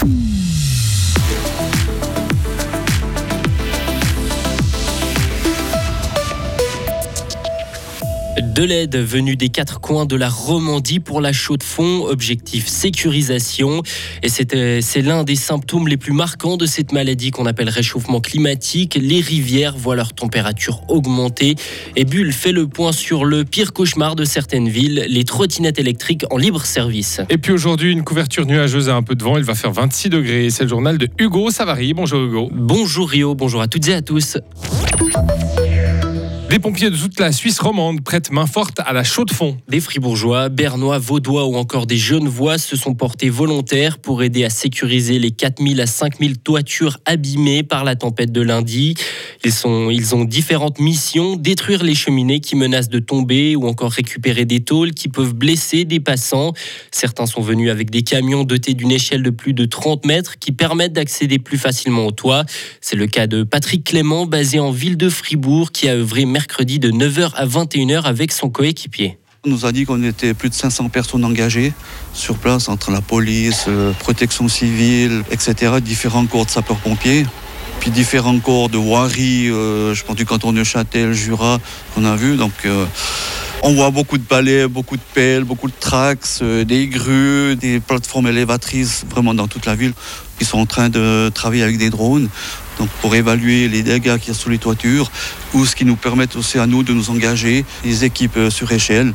Mm. De l'aide venue des quatre coins de la Romandie pour la chaux de fond, objectif sécurisation. Et c'est l'un des symptômes les plus marquants de cette maladie qu'on appelle réchauffement climatique. Les rivières voient leur température augmenter. Et Bulle fait le point sur le pire cauchemar de certaines villes, les trottinettes électriques en libre service. Et puis aujourd'hui, une couverture nuageuse à un peu de vent. Il va faire 26 degrés. C'est le journal de Hugo Savary. Bonjour Hugo. Bonjour Rio, bonjour à toutes et à tous. Des pompiers de toute la Suisse romande prêtent main forte à la chaude fond. Des fribourgeois, bernois, vaudois ou encore des jeunes voix se sont portés volontaires pour aider à sécuriser les 4000 à 5000 toitures abîmées par la tempête de lundi. Ils, sont, ils ont différentes missions, détruire les cheminées qui menacent de tomber ou encore récupérer des tôles qui peuvent blesser des passants. Certains sont venus avec des camions dotés d'une échelle de plus de 30 mètres qui permettent d'accéder plus facilement au toit. C'est le cas de Patrick Clément, basé en ville de Fribourg, qui a œuvré mercredi de 9h à 21h avec son coéquipier. On nous a dit qu'on était plus de 500 personnes engagées sur place entre la police, euh, protection civile, etc., différents corps de sapeurs-pompiers, puis différents corps de voirie, euh, je pense du canton de Châtel, Jura, qu'on a vu. Donc, euh, on voit beaucoup de balais, beaucoup de pelles, beaucoup de trax, des grues, des plateformes élévatrices vraiment dans toute la ville. Ils sont en train de travailler avec des drones donc pour évaluer les dégâts qu'il y a sous les toitures, ou ce qui nous permet aussi à nous de nous engager, les équipes euh, sur échelle,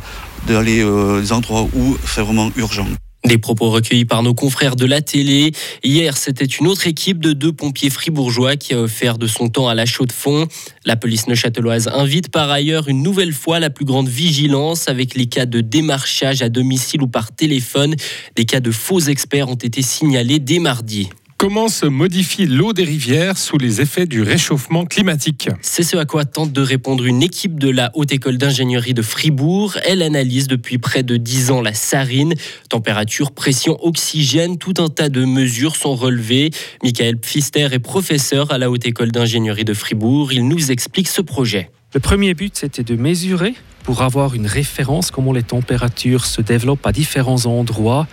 d'aller euh, des endroits où c'est vraiment urgent. Des propos recueillis par nos confrères de la télé. Hier, c'était une autre équipe de deux pompiers fribourgeois qui a offert de son temps à la chaux de fond. La police neuchâteloise invite par ailleurs une nouvelle fois la plus grande vigilance avec les cas de démarchage à domicile ou par téléphone. Des cas de faux experts ont été signalés dès mardi. Comment se modifie l'eau des rivières sous les effets du réchauffement climatique C'est ce à quoi tente de répondre une équipe de la Haute École d'ingénierie de Fribourg. Elle analyse depuis près de 10 ans la sarine. Température, pression, oxygène, tout un tas de mesures sont relevées. Michael Pfister est professeur à la Haute École d'ingénierie de Fribourg. Il nous explique ce projet. Le premier but, c'était de mesurer pour avoir une référence comment les températures se développent à différents endroits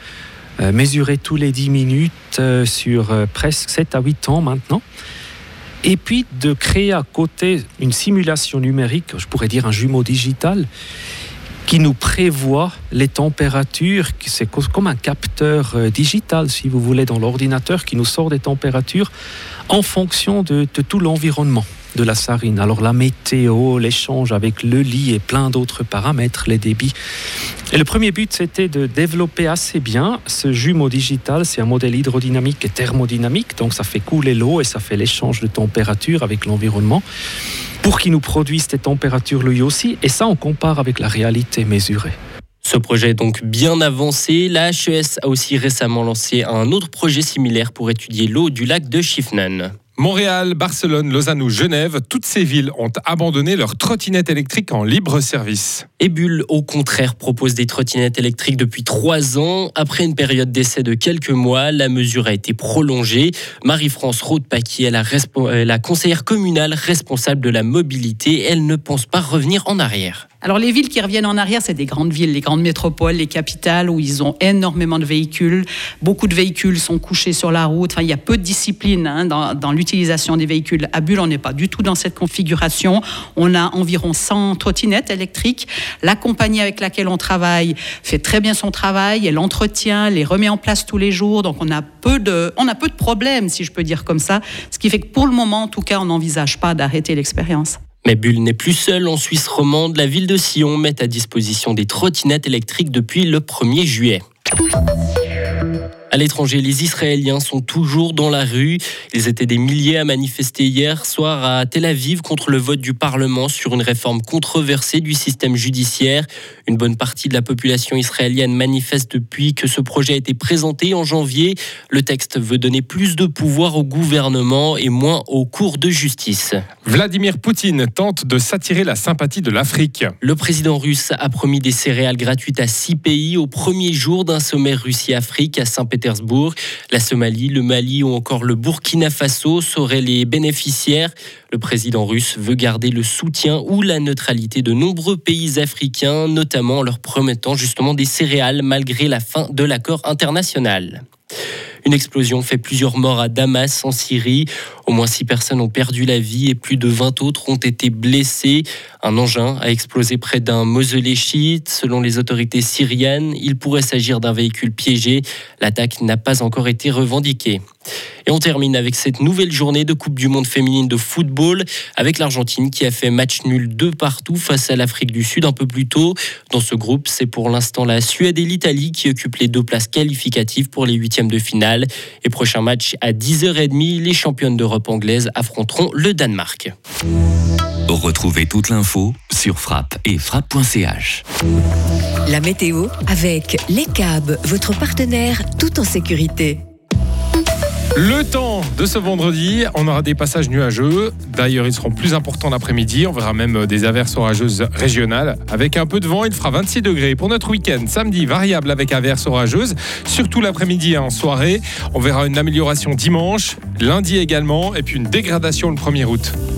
euh, mesurer tous les 10 minutes euh, sur euh, presque 7 à 8 ans maintenant. Et puis de créer à côté une simulation numérique, je pourrais dire un jumeau digital, qui nous prévoit les températures, c'est comme un capteur digital, si vous voulez, dans l'ordinateur, qui nous sort des températures en fonction de tout l'environnement de la Sarine. Alors la météo, l'échange avec le lit et plein d'autres paramètres, les débits. Et le premier but, c'était de développer assez bien ce jumeau digital. C'est un modèle hydrodynamique et thermodynamique, donc ça fait couler l'eau et ça fait l'échange de température avec l'environnement pour qu'il nous produise des températures lui aussi. Et ça, on compare avec la réalité mesurée. Ce projet est donc bien avancé. La HES a aussi récemment lancé un autre projet similaire pour étudier l'eau du lac de Schiffnan. Montréal, Barcelone, Lausanne Genève, toutes ces villes ont abandonné leurs trottinettes électriques en libre service. Et Bulle, au contraire, propose des trottinettes électriques depuis trois ans. Après une période d'essai de quelques mois, la mesure a été prolongée. Marie-France Roth-Paquier est la, la conseillère communale responsable de la mobilité. Elle ne pense pas revenir en arrière. Alors les villes qui reviennent en arrière, c'est des grandes villes, les grandes métropoles, les capitales où ils ont énormément de véhicules. Beaucoup de véhicules sont couchés sur la route. Enfin, il y a peu de discipline hein, dans, dans l'utilisation des véhicules. À Bulle, on n'est pas du tout dans cette configuration. On a environ 100 trottinettes électriques. La compagnie avec laquelle on travaille fait très bien son travail. Elle entretient, les remet en place tous les jours. Donc on a peu de, on a peu de problèmes, si je peux dire comme ça. Ce qui fait que pour le moment, en tout cas, on n'envisage pas d'arrêter l'expérience. Mais Bulle n'est plus seul en Suisse romande. La ville de Sion met à disposition des trottinettes électriques depuis le 1er juillet. À l'étranger, les Israéliens sont toujours dans la rue. Ils étaient des milliers à manifester hier soir à Tel Aviv contre le vote du Parlement sur une réforme controversée du système judiciaire. Une bonne partie de la population israélienne manifeste depuis que ce projet a été présenté en janvier. Le texte veut donner plus de pouvoir au gouvernement et moins aux cours de justice. Vladimir Poutine tente de s'attirer la sympathie de l'Afrique. Le président russe a promis des céréales gratuites à six pays au premier jour d'un sommet Russie-Afrique à Saint-Pétersbourg la Somalie, le Mali ou encore le Burkina Faso seraient les bénéficiaires. Le président russe veut garder le soutien ou la neutralité de nombreux pays africains, notamment en leur promettant justement des céréales malgré la fin de l'accord international. Une explosion fait plusieurs morts à Damas en Syrie. Au moins six personnes ont perdu la vie et plus de 20 autres ont été blessées. Un engin a explosé près d'un mausolée chiite. Selon les autorités syriennes, il pourrait s'agir d'un véhicule piégé. L'attaque n'a pas encore été revendiquée. Et on termine avec cette nouvelle journée de Coupe du Monde féminine de football avec l'Argentine qui a fait match nul de partout face à l'Afrique du Sud un peu plus tôt. Dans ce groupe, c'est pour l'instant la Suède et l'Italie qui occupent les deux places qualificatives pour les huitièmes de finale. Et prochain match à 10h30, les championnes d'Europe anglaises affronteront le Danemark. Retrouvez toute l'info sur frappe et frappe.ch. La météo avec Les câbles, votre partenaire tout en sécurité. Le temps de ce vendredi, on aura des passages nuageux. D'ailleurs, ils seront plus importants l'après-midi. On verra même des averses orageuses régionales. Avec un peu de vent, il fera 26 degrés. Pour notre week-end, samedi, variable avec averses orageuses. Surtout l'après-midi en soirée. On verra une amélioration dimanche, lundi également, et puis une dégradation le 1er août.